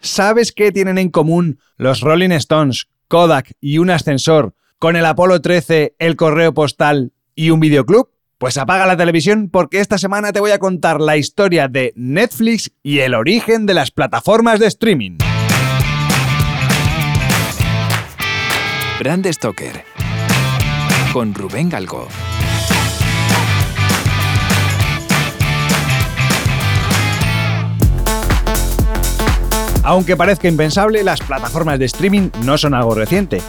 ¿Sabes qué tienen en común los Rolling Stones, Kodak y un ascensor con el Apolo 13, el correo postal y un videoclub? Pues apaga la televisión porque esta semana te voy a contar la historia de Netflix y el origen de las plataformas de streaming. Brand Stoker con Rubén Galgo. Aunque parezca impensable, las plataformas de streaming no son algo reciente.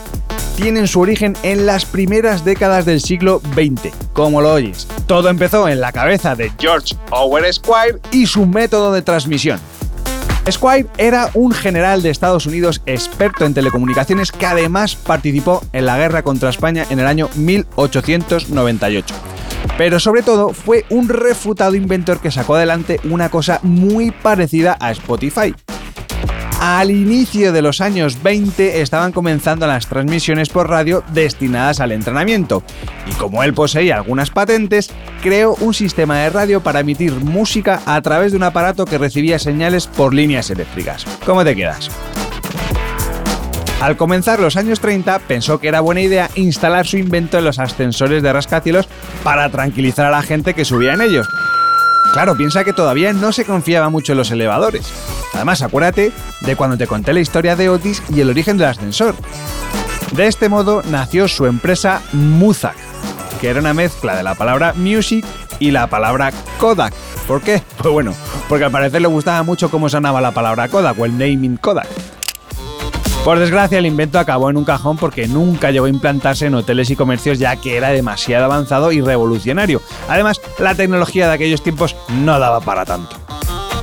Tienen su origen en las primeras décadas del siglo XX, como lo oyes. Todo empezó en la cabeza de George Owen Squire y su método de transmisión. Squire era un general de Estados Unidos experto en telecomunicaciones que además participó en la guerra contra España en el año 1898. Pero sobre todo fue un refutado inventor que sacó adelante una cosa muy parecida a Spotify, al inicio de los años 20 estaban comenzando las transmisiones por radio destinadas al entrenamiento, y como él poseía algunas patentes, creó un sistema de radio para emitir música a través de un aparato que recibía señales por líneas eléctricas. ¿Cómo te quedas? Al comenzar los años 30 pensó que era buena idea instalar su invento en los ascensores de rascacielos para tranquilizar a la gente que subía en ellos. Claro, piensa que todavía no se confiaba mucho en los elevadores. Además, acuérdate de cuando te conté la historia de Otis y el origen del ascensor. De este modo nació su empresa Muzak, que era una mezcla de la palabra music y la palabra Kodak. ¿Por qué? Pues bueno, porque al parecer le gustaba mucho cómo sonaba la palabra Kodak o el naming Kodak. Por desgracia, el invento acabó en un cajón porque nunca llegó a implantarse en hoteles y comercios ya que era demasiado avanzado y revolucionario. Además, la tecnología de aquellos tiempos no daba para tanto.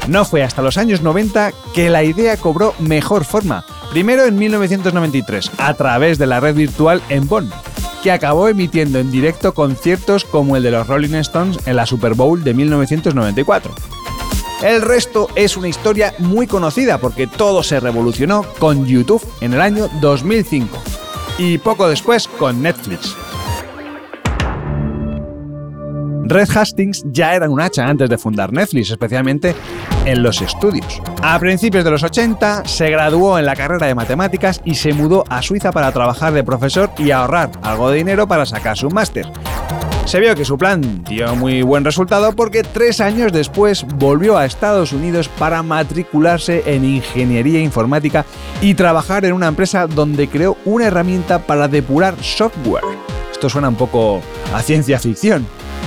No fue hasta los años 90 que la idea cobró mejor forma. Primero en 1993, a través de la red virtual en Bonn, que acabó emitiendo en directo conciertos como el de los Rolling Stones en la Super Bowl de 1994. El resto es una historia muy conocida porque todo se revolucionó con YouTube en el año 2005 y poco después con Netflix. Red Hastings ya era un hacha antes de fundar Netflix, especialmente en los estudios. A principios de los 80 se graduó en la carrera de matemáticas y se mudó a Suiza para trabajar de profesor y ahorrar algo de dinero para sacar su máster. Se vio que su plan dio muy buen resultado porque tres años después volvió a Estados Unidos para matricularse en ingeniería informática y trabajar en una empresa donde creó una herramienta para depurar software. Esto suena un poco a ciencia ficción.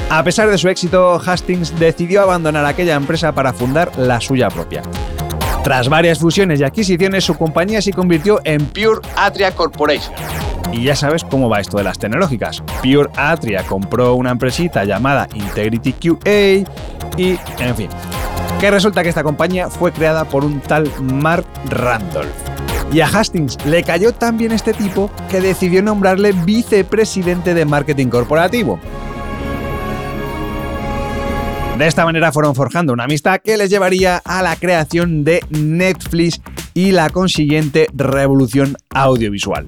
A pesar de su éxito, Hastings decidió abandonar aquella empresa para fundar la suya propia. Tras varias fusiones y adquisiciones, su compañía se convirtió en Pure Atria Corporation y ya sabes cómo va esto de las tecnológicas. Pure Atria compró una empresita llamada Integrity QA y, en fin, que resulta que esta compañía fue creada por un tal Mark Randolph. Y a Hastings le cayó tan bien este tipo que decidió nombrarle vicepresidente de marketing corporativo. De esta manera fueron forjando una amistad que les llevaría a la creación de Netflix y la consiguiente revolución audiovisual.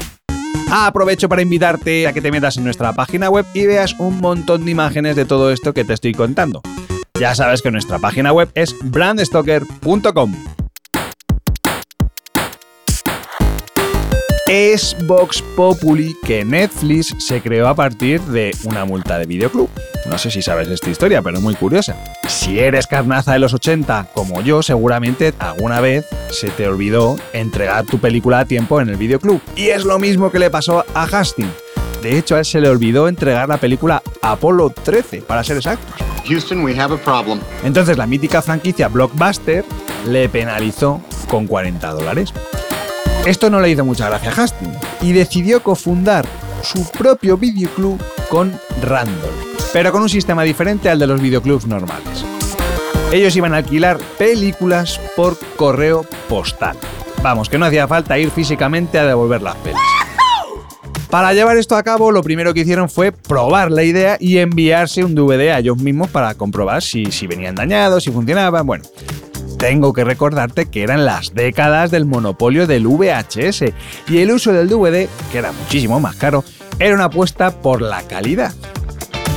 Aprovecho para invitarte a que te metas en nuestra página web y veas un montón de imágenes de todo esto que te estoy contando. Ya sabes que nuestra página web es brandstoker.com. Es Vox Populi que Netflix se creó a partir de una multa de videoclub. No sé si sabes esta historia, pero muy curiosa. Si eres carnaza de los 80, como yo, seguramente alguna vez se te olvidó entregar tu película a tiempo en el videoclub. Y es lo mismo que le pasó a Hastings. De hecho, a él se le olvidó entregar la película Apolo 13, para ser exactos. Houston, we have a problem. Entonces la mítica franquicia Blockbuster le penalizó con 40 dólares. Esto no le hizo mucha gracia a Hastings y decidió cofundar su propio videoclub con Randall, pero con un sistema diferente al de los videoclubs normales. Ellos iban a alquilar películas por correo postal. Vamos, que no hacía falta ir físicamente a devolver las pelis. Para llevar esto a cabo, lo primero que hicieron fue probar la idea y enviarse un DVD a ellos mismos para comprobar si, si venían dañados, si funcionaban. Bueno, tengo que recordarte que eran las décadas del monopolio del VHS y el uso del DVD, que era muchísimo más caro, era una apuesta por la calidad.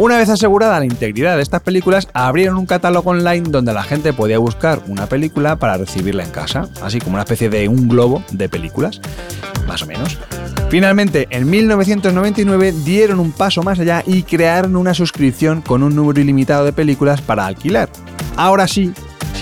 Una vez asegurada la integridad de estas películas, abrieron un catálogo online donde la gente podía buscar una película para recibirla en casa, así como una especie de un globo de películas, más o menos. Finalmente, en 1999 dieron un paso más allá y crearon una suscripción con un número ilimitado de películas para alquilar. Ahora sí,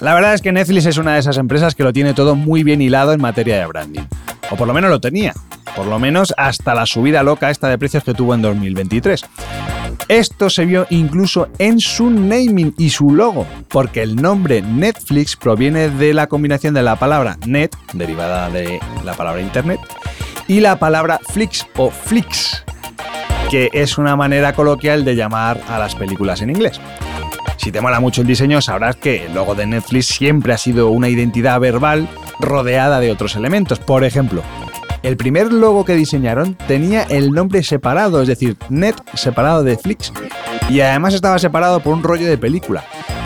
La verdad es que Netflix es una de esas empresas que lo tiene todo muy bien hilado en materia de branding. O por lo menos lo tenía por lo menos hasta la subida loca esta de precios que tuvo en 2023. Esto se vio incluso en su naming y su logo, porque el nombre Netflix proviene de la combinación de la palabra net, derivada de la palabra internet, y la palabra flix o flix, que es una manera coloquial de llamar a las películas en inglés. Si te mola mucho el diseño, sabrás que el logo de Netflix siempre ha sido una identidad verbal rodeada de otros elementos. Por ejemplo, el primer logo que diseñaron tenía el nombre separado, es decir, Net separado de Flix, y además estaba separado por un rollo de película.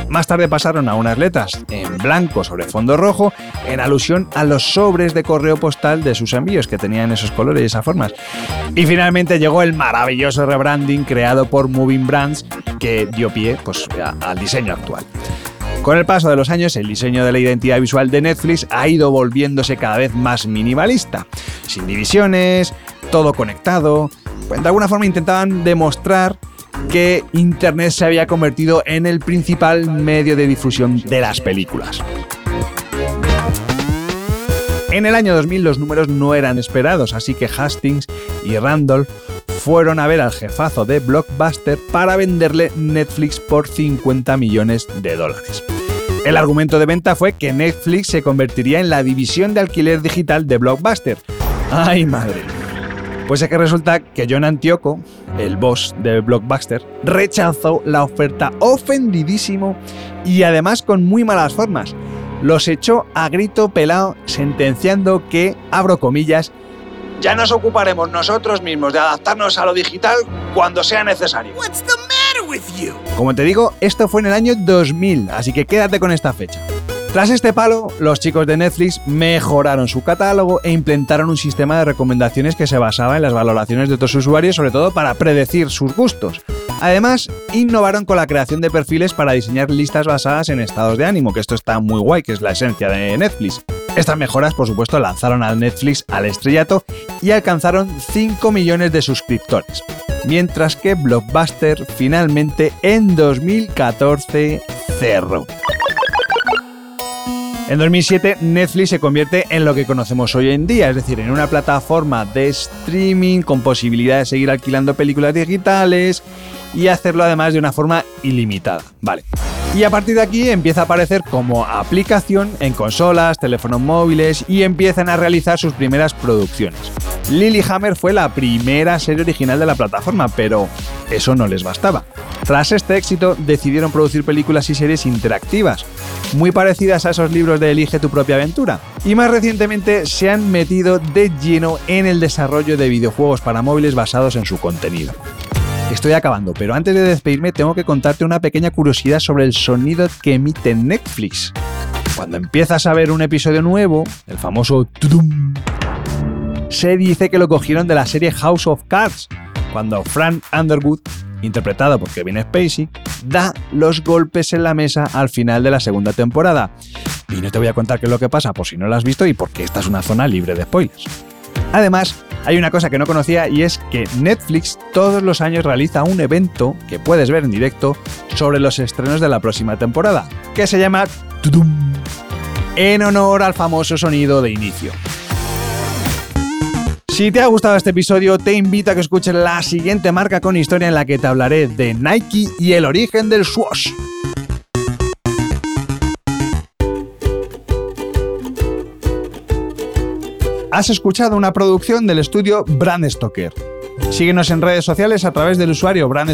Más tarde pasaron a unas letras en blanco sobre fondo rojo en alusión a los sobres de correo postal de sus envíos que tenían esos colores y esas formas. Y finalmente llegó el maravilloso rebranding creado por Moving Brands que dio pie pues, al diseño actual. Con el paso de los años, el diseño de la identidad visual de Netflix ha ido volviéndose cada vez más minimalista, sin divisiones, todo conectado. Pues, de alguna forma intentaban demostrar que Internet se había convertido en el principal medio de difusión de las películas. En el año 2000 los números no eran esperados, así que Hastings y Randolph fueron a ver al jefazo de Blockbuster para venderle Netflix por 50 millones de dólares. El argumento de venta fue que Netflix se convertiría en la división de alquiler digital de Blockbuster. ¡Ay, madre! Pues es que resulta que John Antioco, el boss de Blockbuster, rechazó la oferta ofendidísimo y además con muy malas formas. Los echó a grito pelado sentenciando que, abro comillas, ya nos ocuparemos nosotros mismos de adaptarnos a lo digital cuando sea necesario. Como te digo, esto fue en el año 2000, así que quédate con esta fecha. Tras este palo, los chicos de Netflix mejoraron su catálogo e implementaron un sistema de recomendaciones que se basaba en las valoraciones de otros usuarios, sobre todo para predecir sus gustos. Además, innovaron con la creación de perfiles para diseñar listas basadas en estados de ánimo, que esto está muy guay, que es la esencia de Netflix. Estas mejoras, por supuesto, lanzaron a Netflix al estrellato y alcanzaron 5 millones de suscriptores, mientras que Blockbuster finalmente en 2014 cerró. En 2007 Netflix se convierte en lo que conocemos hoy en día, es decir, en una plataforma de streaming con posibilidad de seguir alquilando películas digitales y hacerlo además de una forma ilimitada. Vale. Y a partir de aquí empieza a aparecer como aplicación en consolas, teléfonos móviles y empiezan a realizar sus primeras producciones. Lilyhammer fue la primera serie original de la plataforma, pero eso no les bastaba. Tras este éxito decidieron producir películas y series interactivas, muy parecidas a esos libros de Elige tu propia aventura. Y más recientemente se han metido de lleno en el desarrollo de videojuegos para móviles basados en su contenido. Estoy acabando, pero antes de despedirme tengo que contarte una pequeña curiosidad sobre el sonido que emite Netflix. Cuando empiezas a ver un episodio nuevo, el famoso tudum, se dice que lo cogieron de la serie House of Cards, cuando Frank Underwood, interpretado por Kevin Spacey, da los golpes en la mesa al final de la segunda temporada. Y no te voy a contar qué es lo que pasa por si no lo has visto y porque esta es una zona libre de spoilers. Además, hay una cosa que no conocía y es que Netflix todos los años realiza un evento que puedes ver en directo sobre los estrenos de la próxima temporada, que se llama en honor al famoso sonido de inicio. Si te ha gustado este episodio, te invito a que escuches la siguiente marca con historia en la que te hablaré de Nike y el origen del swoosh. Has escuchado una producción del estudio Brand Stoker. Síguenos en redes sociales a través del usuario Brand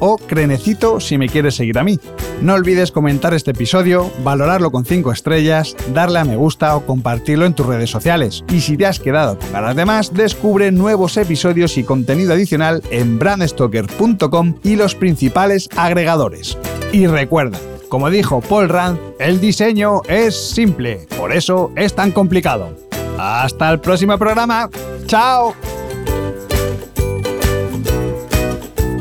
o Crenecito si me quieres seguir a mí. No olvides comentar este episodio, valorarlo con 5 estrellas, darle a me gusta o compartirlo en tus redes sociales. Y si te has quedado con ganas de más, descubre nuevos episodios y contenido adicional en brandstoker.com y los principales agregadores. Y recuerda, como dijo Paul Rand, el diseño es simple, por eso es tan complicado. Hasta el próximo programa. ¡Chao!